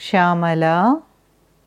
Shyamala